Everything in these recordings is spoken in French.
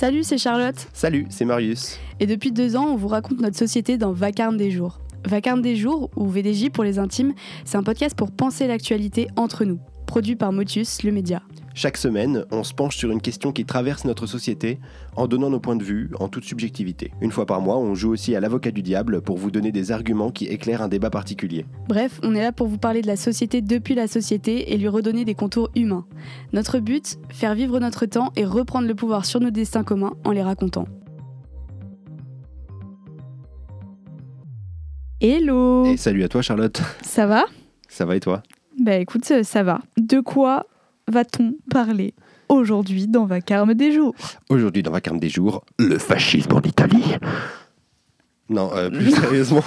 Salut, c'est Charlotte. Salut, c'est Marius. Et depuis deux ans, on vous raconte notre société dans Vacarme des jours. Vacarme des jours, ou VDJ pour les intimes, c'est un podcast pour penser l'actualité entre nous, produit par Motus, le média. Chaque semaine, on se penche sur une question qui traverse notre société en donnant nos points de vue en toute subjectivité. Une fois par mois, on joue aussi à l'avocat du diable pour vous donner des arguments qui éclairent un débat particulier. Bref, on est là pour vous parler de la société depuis la société et lui redonner des contours humains. Notre but, faire vivre notre temps et reprendre le pouvoir sur nos destins communs en les racontant. Hello Et salut à toi Charlotte. Ça va? Ça va et toi? Bah écoute, ça va. De quoi va-t-on parler aujourd'hui dans Vacarme des jours? Aujourd'hui dans Vacarme des jours, le fascisme en Italie. Non, euh, plus sérieusement,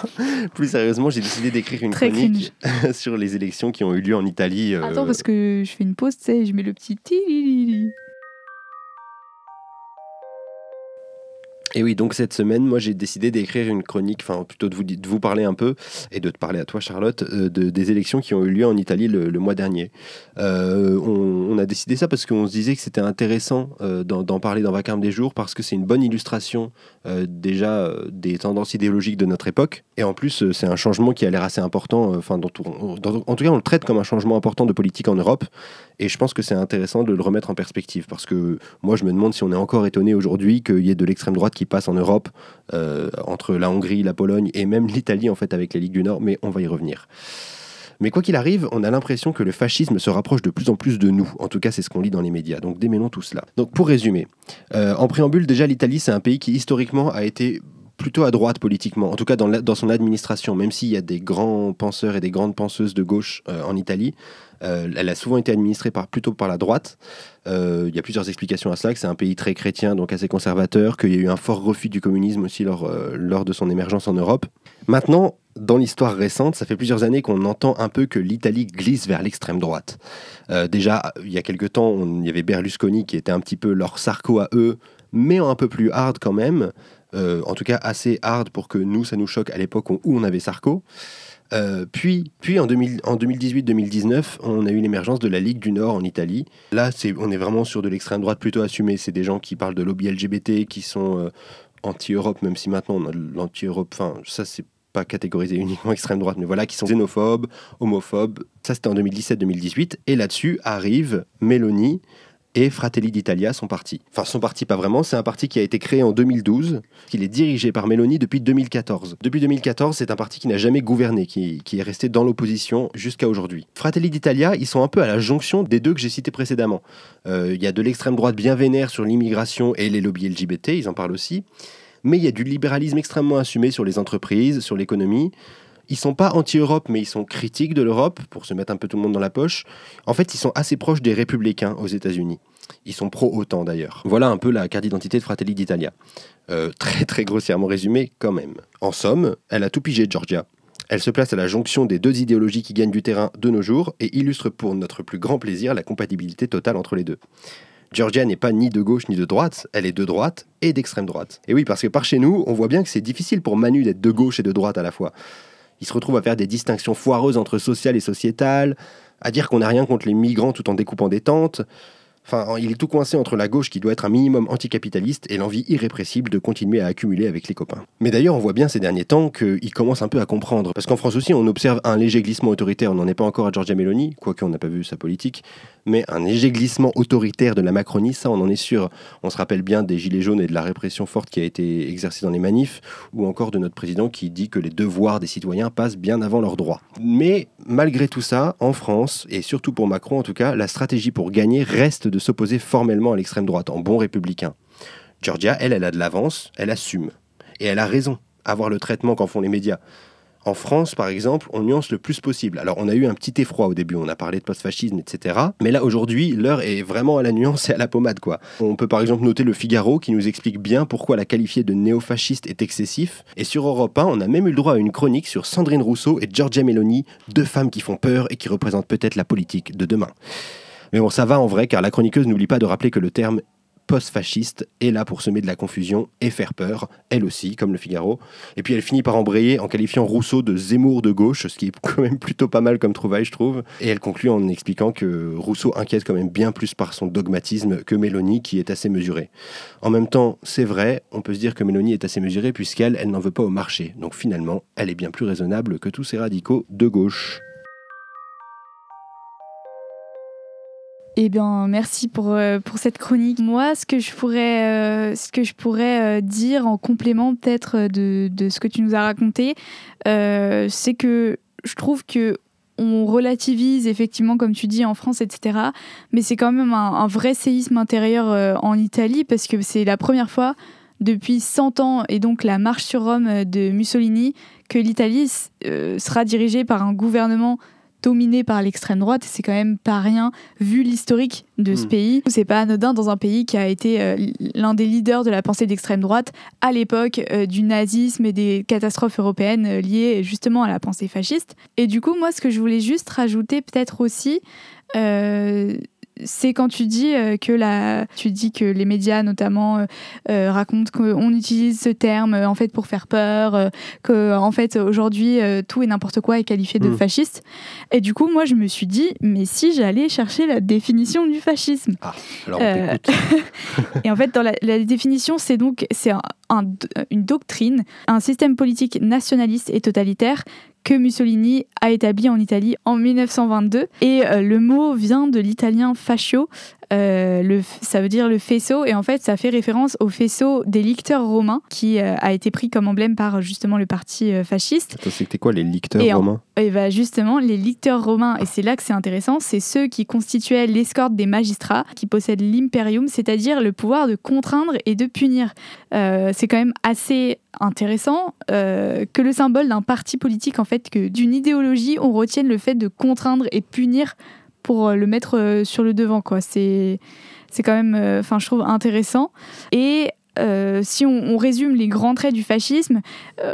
plus sérieusement, j'ai décidé d'écrire une Très chronique sur les élections qui ont eu lieu en Italie. euh, Attends, parce que je fais une pause, tu sais, je mets le petit Et oui, donc cette semaine, moi j'ai décidé d'écrire une chronique, enfin plutôt de vous, parler un peu et de te parler à toi Charlotte, euh, de, des élections qui ont eu lieu en Italie le, mois dernier. Euh, on, a décidé ça parce qu'on se disait que c'était intéressant euh, d'en parler dans Vacarme des jours parce que c'est une bonne illustration déjà des tendances idéologiques de notre époque. Et en plus, c'est un changement qui a l'air assez important, enfin en tout cas on le traite comme un changement important de politique en Europe. Et je pense que c'est intéressant de le remettre en perspective parce que moi, je me demande si on est encore étonné aujourd'hui qu'il y ait de l'extrême droite qui passe en Europe, euh, entre la Hongrie, la Pologne et même l'Italie, en fait, avec la Ligue du Nord, mais on va y revenir. Mais quoi qu'il arrive, on a l'impression que le fascisme se rapproche de plus en plus de nous. En tout cas, c'est ce qu'on lit dans les médias. Donc démêlons tout cela. Donc pour résumer, euh, en préambule, déjà, l'Italie, c'est un pays qui historiquement a été plutôt à droite politiquement, en tout cas dans, son administration, même s'il y a des grands penseurs et des grandes penseuses de gauche euh, en Italie, euh, elle a souvent été administrée par, plutôt par la droite. Euh, il y a plusieurs explications à cela, que c'est un pays très chrétien, donc assez conservateur, qu'il y a eu un fort refus du communisme aussi lors, de son émergence en Europe. Maintenant, dans l'histoire récente, ça fait plusieurs années qu'on entend un peu que l'Italie glisse vers l'extrême droite. Déjà, il y a quelques temps, il y avait Berlusconi qui était un petit peu leur Sarko à eux, mais un peu plus hard quand même. Euh, en tout cas, assez hard pour que nous, ça nous choque à l'époque où on avait Sarko. Euh, puis, puis en, 2000 en 2018-2019, on a eu l'émergence de la Ligue du Nord en Italie. Là, on est vraiment sur de l'extrême droite plutôt assumée. C'est des gens qui parlent de lobby LGBT, qui sont euh, anti-Europe, même si maintenant on a l'anti-Europe. Enfin, ça, c'est pas catégorisé uniquement extrême droite, mais voilà, qui sont xénophobes, homophobes. Ça, c'était en 2017-2018. Et là-dessus arrive Meloni et Fratelli d'Italia, son parti. Enfin, son parti, pas vraiment, c'est un parti qui a été créé en 2012, qu'il est dirigé par Meloni depuis 2014. Depuis 2014, c'est un parti qui n'a jamais gouverné, qui, qui est resté dans l'opposition jusqu'à aujourd'hui. Fratelli d'Italia, ils sont un peu à la jonction des deux que j'ai cités précédemment. Euh, Il y a de l'extrême droite bien vénère sur l'immigration et les lobbies LGBT, ils en parlent aussi. Mais il y a du libéralisme extrêmement assumé sur les entreprises, sur l'économie. Ils sont pas anti-Europe, mais ils sont critiques de l'Europe, pour se mettre un peu tout le monde dans la poche. En fait, ils sont assez proches des républicains aux États-Unis. Ils sont pro-OTAN d'ailleurs. Voilà un peu la carte d'identité de Fratelli d'Italia. Euh, très très grossièrement résumé quand même. En somme, elle a tout pigé Georgia. Elle se place à la jonction des deux idéologies qui gagnent du terrain de nos jours et illustre pour notre plus grand plaisir la compatibilité totale entre les deux. Georgia n'est pas ni de gauche ni de droite, elle est de droite et d'extrême droite. Et oui, parce que par chez nous, on voit bien que c'est difficile pour Manu d'être de gauche et de droite à la fois. Il se retrouve à faire des distinctions foireuses entre social et sociétal, à dire qu'on n'a rien contre les migrants tout en découpant des tentes. Enfin, il est tout coincé entre la gauche qui doit être un minimum anticapitaliste et l'envie irrépressible de continuer à accumuler avec les copains. Mais d'ailleurs, on voit bien ces derniers temps qu'il commence un peu à comprendre. Parce qu'en France aussi, on observe un léger glissement autoritaire. On n'en est pas encore à Giorgia Meloni, quoique on n'a pas vu sa politique. Mais un léger glissement autoritaire de la Macronie, ça, on en est sûr. On se rappelle bien des gilets jaunes et de la répression forte qui a été exercée dans les manifs, ou encore de notre président qui dit que les devoirs des citoyens passent bien avant leurs droits. Mais malgré tout ça, en France, et surtout pour Macron en tout cas, la stratégie pour gagner reste de s'opposer formellement à l'extrême droite, en bon républicain. Georgia, elle, elle a de l'avance, elle assume. Et elle a raison, à voir le traitement qu'en font les médias. En France, par exemple, on nuance le plus possible. Alors, on a eu un petit effroi au début, on a parlé de post-fascisme, etc. Mais là, aujourd'hui, l'heure est vraiment à la nuance et à la pommade, quoi. On peut par exemple noter le Figaro qui nous explique bien pourquoi la qualifier de néofasciste est excessif. Et sur Europe 1, on a même eu le droit à une chronique sur Sandrine Rousseau et Giorgia Meloni, deux femmes qui font peur et qui représentent peut-être la politique de demain. Mais bon, ça va en vrai, car la chroniqueuse n'oublie pas de rappeler que le terme post-fasciste est là pour semer de la confusion et faire peur, elle aussi, comme le Figaro. Et puis elle finit par embrayer en qualifiant Rousseau de Zemmour de gauche, ce qui est quand même plutôt pas mal comme trouvaille, je trouve. Et elle conclut en expliquant que Rousseau inquiète quand même bien plus par son dogmatisme que Mélanie, qui est assez mesurée. En même temps, c'est vrai, on peut se dire que Mélanie est assez mesurée puisqu'elle, elle n'en veut pas au marché. Donc finalement, elle est bien plus raisonnable que tous ces radicaux de gauche. Eh bien, merci pour, euh, pour cette chronique. Moi, ce que je pourrais, euh, ce que je pourrais euh, dire en complément peut-être de, de, ce que tu nous as raconté, c'est que je trouve que on relativise effectivement, comme tu dis, en France, etc. Mais c'est quand même un, un, vrai séisme intérieur en Italie parce que c'est la première fois depuis 100 ans et donc la marche sur Rome de Mussolini que l'Italie sera dirigée par un gouvernement dominé par l'extrême droite. C'est quand même pas rien vu l'historique de ce hmm. pays. C'est pas anodin dans un pays qui a été euh, l'un des leaders de la pensée d'extrême droite à l'époque euh, du nazisme et des catastrophes européennes euh, liées justement à la pensée fasciste. Et du coup, moi, ce que je voulais juste rajouter peut-être aussi, c'est quand tu dis euh, que la, tu dis que les médias notamment euh, euh, racontent qu'on utilise ce terme en fait pour faire peur, que en fait aujourd'hui tout et n'importe quoi est qualifié de hmm. fasciste. Et du coup, moi, je me suis dit, mais si j'allais chercher la définition du fascisme. Ah, alors on et en fait, dans la, définition, c'est donc c'est une doctrine, un système politique nationaliste et totalitaire que Mussolini a établi en Italie en 1922. Et euh, le mot vient de l'italien fascio, euh, le, ça veut dire le faisceau, et en fait, ça fait référence au faisceau des licteurs romains, qui euh, a été pris comme emblème par justement le parti fasciste. C'était quoi les licteurs romains? Et bah justement, les licteurs romains, et c'est là que c'est intéressant, c'est ceux qui constituaient l'escorte des magistrats, qui possèdent l'imperium, c'est-à-dire le pouvoir de contraindre et de punir. c'est quand même assez intéressant euh, que le symbole d'un parti politique, en fait, que d'une idéologie, on retienne le fait de contraindre et punir pour euh, le mettre euh, sur le devant, quoi. C'est c'est quand même, enfin, je trouve intéressant. Et si on, résume les grands traits du fascisme,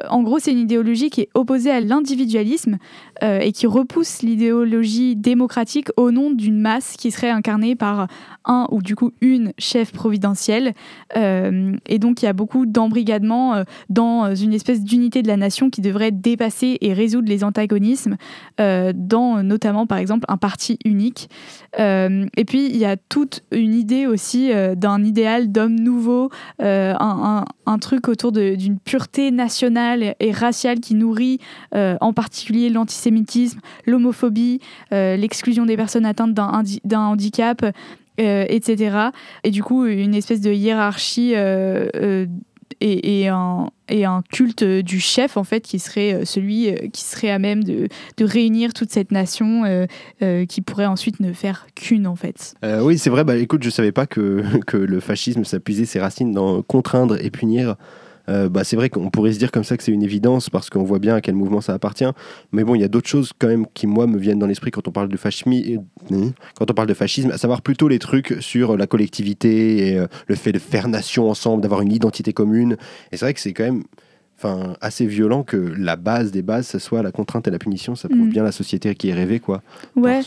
en gros, c'est une idéologie qui est opposée à l'individualisme et qui repousse l'idéologie démocratique au nom d'une masse qui serait incarnée par un ou du coup une chef providentielle. Euh, et donc il y a beaucoup d'embrigadement euh, dans une espèce d'unité de la nation qui devrait dépasser et résoudre les antagonismes euh, dans notamment par exemple un parti unique. et puis il y a toute une idée aussi d'un idéal d'homme nouveau, un, un, truc autour d'une pureté nationale et raciale qui nourrit en particulier l'antisémitisme, l'homophobie, l'exclusion des personnes atteintes d'un handicap. Euh, etc. Et du coup, une espèce de hiérarchie euh, euh, et, un, et, un, culte du chef, en fait, qui serait celui qui serait à même de, de réunir toute cette nation qui pourrait ensuite ne faire qu'une, en fait. oui, c'est vrai. Bah, écoute, je savais pas que, que le fascisme, s'appuyait ses racines dans contraindre et punir. Euh, bah, c'est vrai qu'on pourrait se dire comme ça que c'est une évidence parce qu'on voit bien à quel mouvement ça appartient. Mais bon, il y a d'autres choses quand même qui, moi, me viennent dans l'esprit quand on parle de fascisme, euh, quand on parle de fascisme, à savoir plutôt les trucs sur la collectivité et euh, le fait de faire nation ensemble, d'avoir une identité commune. Et c'est vrai que c'est quand même enfin assez violent que la base des bases ce soit la contrainte et la punition ça prouve mm. bien la société qui est rêvée quoi ouais par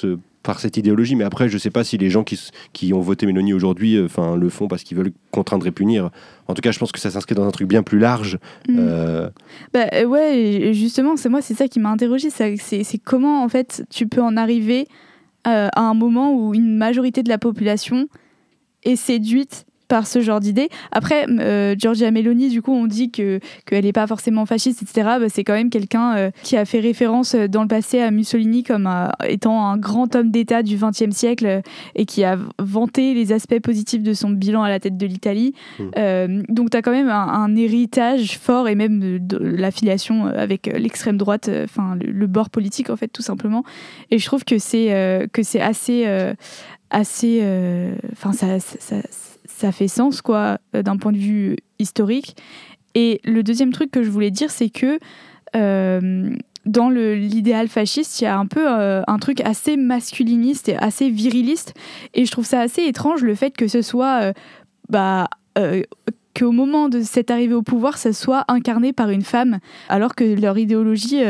cette idéologie. Mais après, je ne sais pas si les gens qui, qui ont voté Mélanie aujourd'hui euh, le font parce qu'ils veulent contraindre et punir. En tout cas, je pense que ça s'inscrit dans un truc bien plus large. Mm. Euh. Bah, euh, ouais, justement, c'est moi, c'est ça qui m'a interrogé. C'est comment, en fait, tu peux en arriver à un moment où une majorité de la population est séduite par ce genre d'idée. Après, euh, Giorgia Meloni, du coup, on dit que qu'elle n'est pas forcément fasciste, etc. Bah, c'est quand même quelqu'un euh, qui a fait référence euh, dans le passé à Mussolini comme étant un grand homme d'État du XXe siècle et qui a vanté les aspects positifs de son bilan à la tête de l'Italie. Mmh. donc, tu as quand même un, héritage fort et même de, l'affiliation avec l'extrême droite, enfin le, bord politique, en fait, tout simplement. Et je trouve que c'est que c'est assez assez enfin ça, ça, ça fait sens, quoi, euh, d'un point de vue historique. Et le deuxième truc que je voulais dire, c'est que euh, dans l'idéal fasciste, il y a un peu euh, un truc assez masculiniste et assez viriliste. Et je trouve ça assez étrange le fait que ce soit. bah, qu'au moment de cette arrivée au pouvoir, ça soit incarné par une femme, alors que leur idéologie,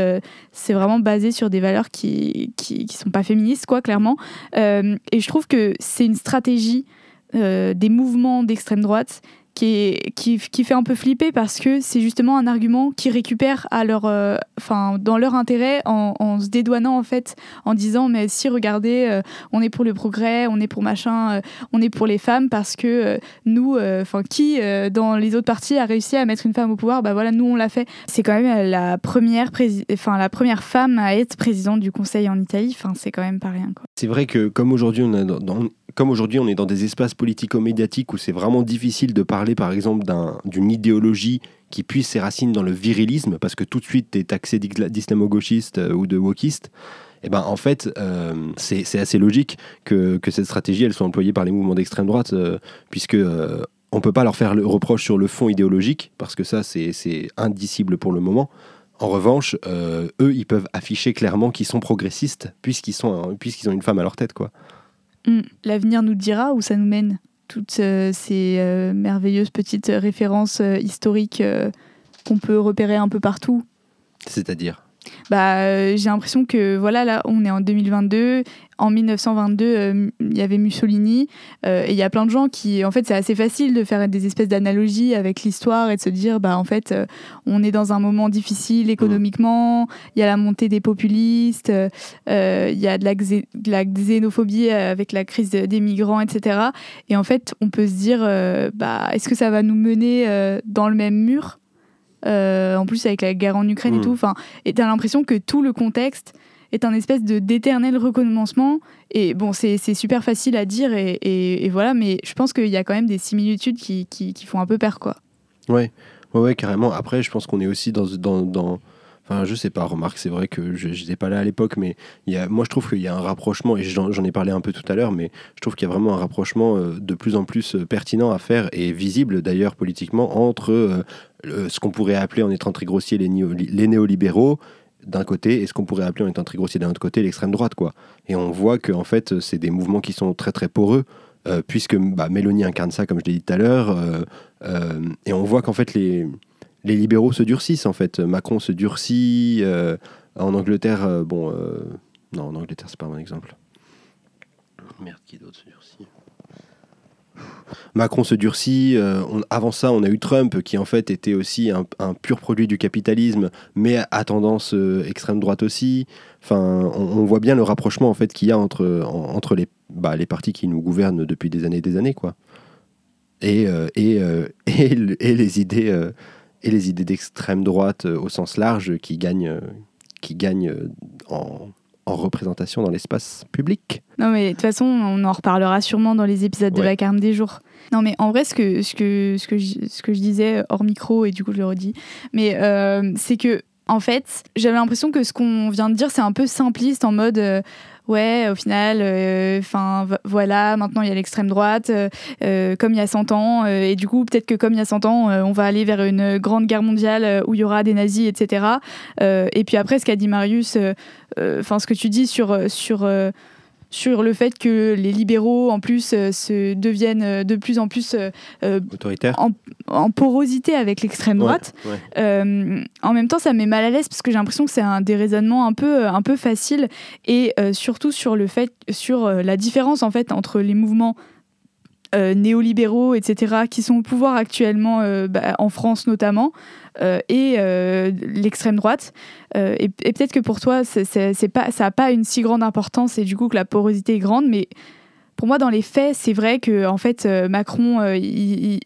c'est vraiment basé sur des valeurs qui, qui, qui, sont pas féministes, quoi, clairement. et je trouve que c'est une stratégie des mouvements d'extrême droite qui, qui, qui, fait un peu flipper parce que c'est justement un argument qui récupère à leur, euh, dans leur intérêt en, se dédouanant en fait, en disant mais si regardez, euh, on est pour le progrès, on est pour machin, euh, on est pour les femmes parce que nous, enfin qui dans les autres partis a réussi à mettre une femme au pouvoir, bah voilà nous on l'a fait. C'est quand même la première, enfin la première femme à être présidente du Conseil en Italie, c'est quand même pas rien. C'est vrai que comme aujourd'hui on a dans, comme aujourd'hui on est dans des espaces politico-médiatiques où c'est vraiment difficile de parler par exemple d'une idéologie qui puisse ses racines dans le virilisme, parce que tout de suite tu es taxé d'islamo-gauchiste euh, ou de wokiste, et eh ben en fait euh, c'est assez logique que, cette stratégie elle soit employée par les mouvements d'extrême droite, euh, puisque on peut pas leur faire le reproche sur le fond idéologique, parce que ça c'est indicible pour le moment. En revanche, eux, ils peuvent afficher clairement qu'ils sont progressistes, puisqu'ils puisqu'ils ont une femme à leur tête, quoi. Mm. L'avenir nous dira où ça nous mène. Toutes euh, ces euh, merveilleuses petites références euh, historiques qu'on peut repérer un peu partout? C'est-à-dire? Bah, j'ai l'impression que voilà, là, on est en 2022. En 1922, euh, il y avait Mussolini. Euh, et il y a plein de gens qui, en fait, c'est assez facile de faire des espèces d'analogies avec l'histoire et de se dire, bah, en fait, euh, on est dans un moment difficile économiquement. Il y a la montée des populistes. Il y a de la, de la, xénophobie avec la crise des migrants, etc. Et en fait, on peut se dire, bah, est-ce que ça va nous mener dans le même mur? Euh, en plus avec la guerre en Ukraine et mm. tout. Enfin, et t'as l'impression que tout le contexte est un espèce de d'éternel recommencement. Et bon, c'est super facile à dire et, et, voilà, mais je pense qu'il y a quand même des similitudes qui, qui, qui, font un peu peur, quoi. Ouais, ouais, ouais carrément. Après, je pense qu'on est aussi dans, dans, dans Enfin, je sais pas, remarque, c'est vrai que je n'étais pas là à l'époque, mais il y a, moi je trouve qu'il y a un rapprochement, et j'en ai parlé un peu tout à l'heure, mais je trouve qu'il y a vraiment un rapprochement euh, de plus en plus euh, pertinent à faire, et visible d'ailleurs politiquement, entre euh, ce qu'on pourrait appeler, en étant très grossier, les, néolibéraux d'un côté, et ce qu'on pourrait appeler en étant très grossier d'un autre côté, l'extrême droite. quoi. Et on voit que en fait, c'est des mouvements qui sont très très poreux. puisque bah, Mélanie incarne ça, comme je l'ai dit tout à l'heure, et on voit qu'en fait les, libéraux se durcissent en fait. Macron se durcit. Euh, en Angleterre, euh, bon, euh, non, en Angleterre, c'est pas un bon exemple. Merde, qui d'autre se durcit? Macron se durcit. avant ça, on a eu Trump qui en fait était aussi un, pur produit du capitalisme, mais à tendance extrême droite aussi. Enfin, on, voit bien le rapprochement en fait qu'il y a entre, entre les, bah, les partis qui nous gouvernent depuis des années et des années, quoi. Et, et, et, et, les idées et les idées d'extrême droite euh, au sens large qui gagnent, euh, qui gagnent euh, en, en représentation dans l'espace public. Non, mais de toute façon, on en reparlera sûrement dans les épisodes de la Carme des jours. Non, mais en vrai, ce que, ce que, ce que, je, ce que je disais hors micro, et du coup, je le redis, mais c'est que, en fait, j'avais l'impression que ce qu'on vient de dire, c'est un peu simpliste en mode ouais, au final, euh, enfin voilà, maintenant il y a l'extrême droite, euh, euh, comme il y a 100 ans, et du coup peut-être que comme il y a 100 ans, on va aller vers une grande guerre mondiale où il y aura des nazis, etc. et puis après, ce qu'a dit Marius, enfin ce que tu dis sur sur sur le fait que les libéraux, en plus, euh, se deviennent euh, de plus en plus euh, autoritaires en, porosité avec l'extrême droite. en même temps, ça me met mal à l'aise parce que j'ai l'impression que c'est un déraisonnement un peu, un peu facile et surtout sur le fait, sur la différence en fait entre les mouvements néolibéraux, etc., qui sont au pouvoir actuellement bah, en France notamment, et l'extrême droite. Euh, et, peut-être que pour toi, c'est pas, ça n'a pas une si grande importance et du coup que la porosité est grande, mais pour moi, dans les faits, c'est vrai que en fait, euh, Macron, euh,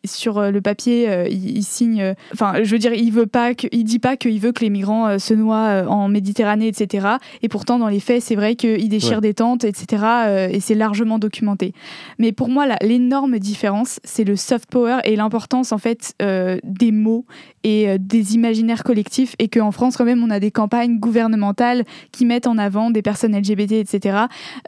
sur le papier, il, signe. Enfin, je veux dire, il veut pas, que, il dit pas qu'il veut que les migrants se noient en Méditerranée, etc. Et pourtant, dans les faits, c'est vrai qu'il déchire des tentes, etc. et c'est largement documenté. Mais pour moi, l'énorme différence, c'est le soft power et l'importance en fait des mots et euh, des imaginaires collectifs et qu'en France quand même on a des campagnes gouvernementales qui mettent en avant des personnes LGBT etc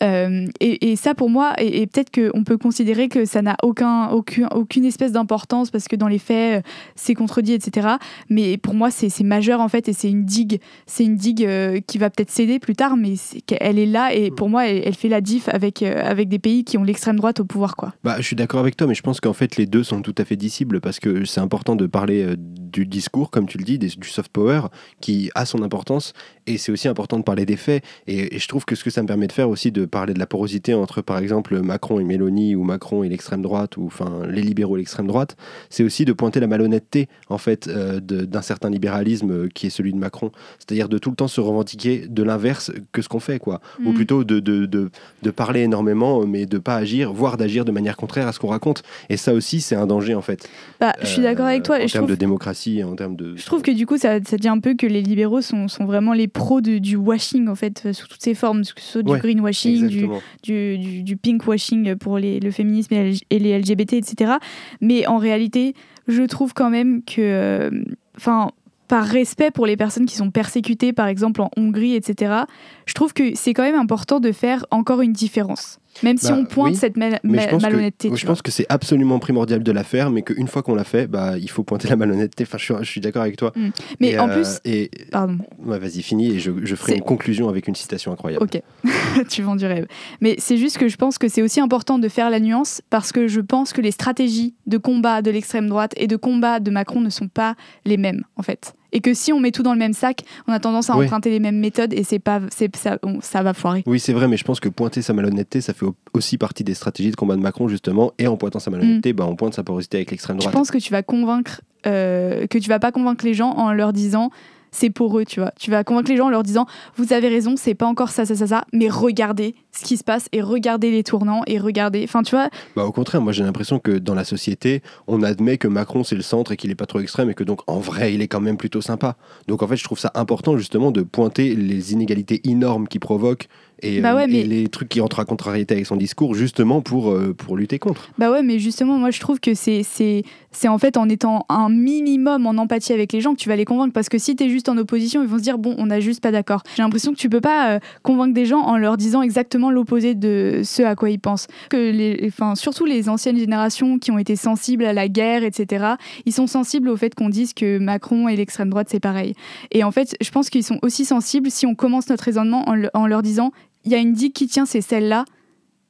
euh, et, ça pour moi et, peut-être qu'on peut considérer que ça n'a aucun, aucun, aucune espèce d'importance parce que dans les faits euh, c'est contredit etc mais pour moi c'est majeur en fait et c'est une digue c'est une digue qui va peut-être céder plus tard mais elle est là et pour moi elle, fait la diff avec, avec des pays qui ont l'extrême droite au pouvoir quoi. Bah, je suis d'accord avec toi mais je pense qu'en fait les deux sont tout à fait disciples parce que c'est important de parler du discours, comme tu le dis, du soft power, qui a son importance. Et c'est aussi important de parler des faits. Et, je trouve que ce que ça me permet de faire aussi, de parler de la porosité entre, par exemple, Macron et Mélanie ou Macron et l'extrême droite ou enfin les libéraux et l'extrême droite, c'est aussi de pointer la malhonnêteté en fait euh, d'un certain libéralisme euh, qui est celui de Macron, c'est-à-dire de tout le temps se revendiquer de l'inverse que ce qu'on fait quoi, ou Mm. plutôt de, de, de, de parler énormément mais de pas agir, voire d'agir de manière contraire à ce qu'on raconte. Et ça aussi c'est un danger en fait. Bah, je suis d'accord avec toi. Euh, En et je termes de démocratie, en termes de. je trouve que du coup, ça, ça dit un peu que les libéraux sont, sont vraiment les pros de- du washing, en fait, euh, sous toutes ses formes, que ce soit du Ouais, greenwashing, du, du, du, du pinkwashing pour les, le féminisme et, les LGBT, etc. Mais en réalité, je trouve quand même que, euh, enfin, par respect pour les personnes qui sont persécutées, par exemple en Hongrie, etc., je trouve que c'est quand même important de faire encore une différence. Même si Bah, on pointe oui, cette mal- Mais ma- je pense malhonnêteté. que, je pense que c'est absolument primordial de la faire, mais qu'une fois qu'on l'a fait, bah, il faut pointer la malhonnêteté. Enfin, je suis, je suis d'accord avec toi. Mais Et, en euh, plus, Et pardon. vas-y, finis et je, je ferai une conclusion avec une citation incroyable. Ok, tu vends du rêve. Mais c'est juste que je pense que c'est aussi important de faire la nuance parce que je pense que les stratégies de combat de l'extrême droite et de combat de Macron ne sont pas les mêmes en fait. Et que si on met tout dans le même sac, on a tendance à emprunter les mêmes méthodes et c'est pas, c'est, ça, on- ça va foirer. Oui, c'est vrai, mais je pense que pointer sa malhonnêteté, ça fait au- aussi partie des stratégies de combat de Macron, justement. Et en pointant sa malhonnêteté, bah, on pointe sa porosité avec l'extrême Mm. Je droite. pense que tu vas convaincre, euh, que tu vas pas convaincre les gens en leur disant c'est pour eux, tu vois. Tu vas convaincre les gens en leur disant vous avez raison, c'est pas encore ça, ça, ça, ça, mais regardez ce qui se passe et regardez les tournants et regardez. Enfin, tu vois, Bah, au contraire, moi j'ai l'impression que dans la société, on admet que Macron c'est le centre et qu'il est pas trop extrême et que donc en vrai il est quand même plutôt sympa. Donc en fait, je trouve ça important justement de pointer les inégalités énormes qu'il provoque et, Bah ouais, euh, et mais- les trucs qui entrent à contrariété avec son discours justement pour, euh, pour lutter contre. Bah ouais, mais justement, moi je trouve que c'est c'est c'est en fait en étant un minimum en empathie avec les gens que tu vas les convaincre parce que si t'es juste en opposition, ils vont se dire bon, on n'a juste pas d'accord. J'ai l'impression que tu peux pas euh, convaincre des gens en leur disant exactement l'opposé de ce à quoi ils pensent. Que les, enfin surtout les anciennes générations qui ont été sensibles à la guerre, etc. Ils sont sensibles au fait qu'on dise que Macron et l'extrême droite c'est pareil. Et en fait, je pense qu'ils sont aussi sensibles si on commence notre raisonnement en leur disant il y a une digue qui tient, c'est celle-là.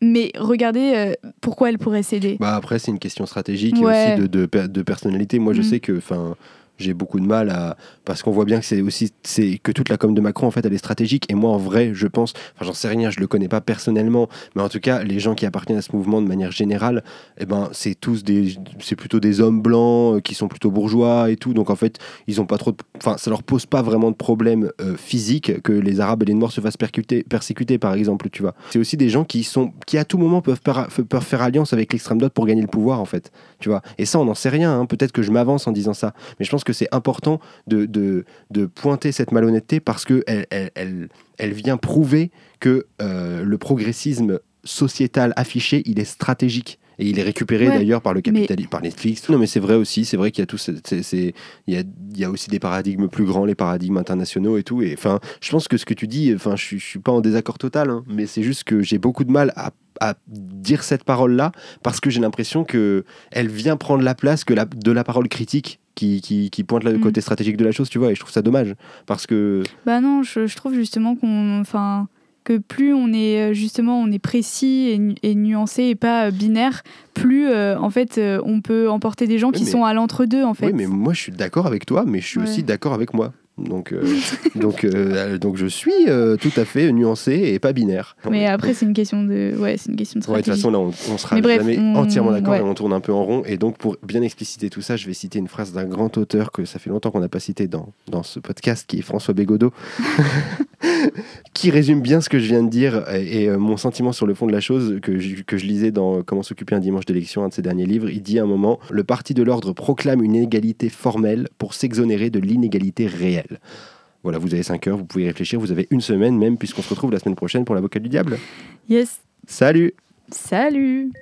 Mais regardez euh, pourquoi elle pourrait céder. Bah après c'est une question stratégique Ouais. et aussi de, de personnalité. Moi je Mm. sais que enfin j'ai beaucoup de mal à parce qu'on voit bien que c'est aussi c'est que toute la com de Macron en fait elle est stratégique. Et moi en vrai je pense enfin j'en sais rien je le connais pas personnellement mais en tout cas les gens qui appartiennent à ce mouvement de manière générale eh ben c'est tous des c'est plutôt des hommes blancs euh, qui sont plutôt bourgeois et tout. Donc en fait ils ont pas trop de- enfin ça leur pose pas vraiment de problème euh, physique que les arabes et les noirs se fassent percuter persécuter par exemple tu vois. C'est aussi des gens qui sont qui à tout moment peuvent, peuvent faire alliance avec l'extrême droite pour gagner le pouvoir en fait tu vois. Et ça on n'en sait rien hein. peut-être que je m'avance en disant ça mais je pense que c'est important de, de, de pointer cette malhonnêteté parce que elle, elle, elle, vient prouver que euh, le progressisme sociétal affiché il est stratégique et il est récupéré Ouais, d'ailleurs par le mais- capitalisme, par Netflix. Non, mais c'est vrai aussi. C'est vrai qu'il y a tout. Il y a, il y a aussi des paradigmes plus grands, les paradigmes internationaux et tout. Et enfin, je pense que ce que tu dis, enfin, je, suis- je suis pas en désaccord total, hein, mais c'est juste que j'ai beaucoup de mal à, à dire cette parole-là parce que j'ai l'impression que elle vient prendre la place que la, de la parole critique qui, qui, qui pointe le Mm. côté stratégique de la chose, tu vois. Et je trouve ça dommage parce que Bah non, je, je trouve justement qu'on, enfin, que plus on est justement on est précis et, nu- et nuancé et pas euh, binaire, plus euh, en fait euh, on peut emporter des gens Oui, qui mais- sont à l'entre-deux en fait. Oui, mais moi je suis d'accord avec toi, mais je suis Ouais. aussi d'accord avec moi. Donc, euh, donc, euh, donc je suis euh, tout à fait nuancé et pas binaire. Mais après c'est une question de, ouais, c'est une question de Ouais, de toute façon, là, on, on sera bref, jamais on- entièrement d'accord ouais. et on tourne un peu en rond. Et donc, pour bien expliciter tout ça, je vais citer une phrase d'un grand auteur que ça fait longtemps qu'on n'a pas cité dans, dans ce podcast, qui est François Bégodeau, qui résume bien ce que je viens de dire et, et, euh, mon sentiment sur le fond de la chose que je, que je lisais dans Comment s'occuper un dimanche d'élection, un de ses derniers livres. Il dit à un moment Le parti de l'ordre proclame une inégalité formelle pour s'exonérer de l'inégalité réelle. Voilà, vous avez 5 heures, vous pouvez y réfléchir, vous avez une semaine même, puisqu'on se retrouve la semaine prochaine pour l'avocat du diable. Yes. Salut Salut.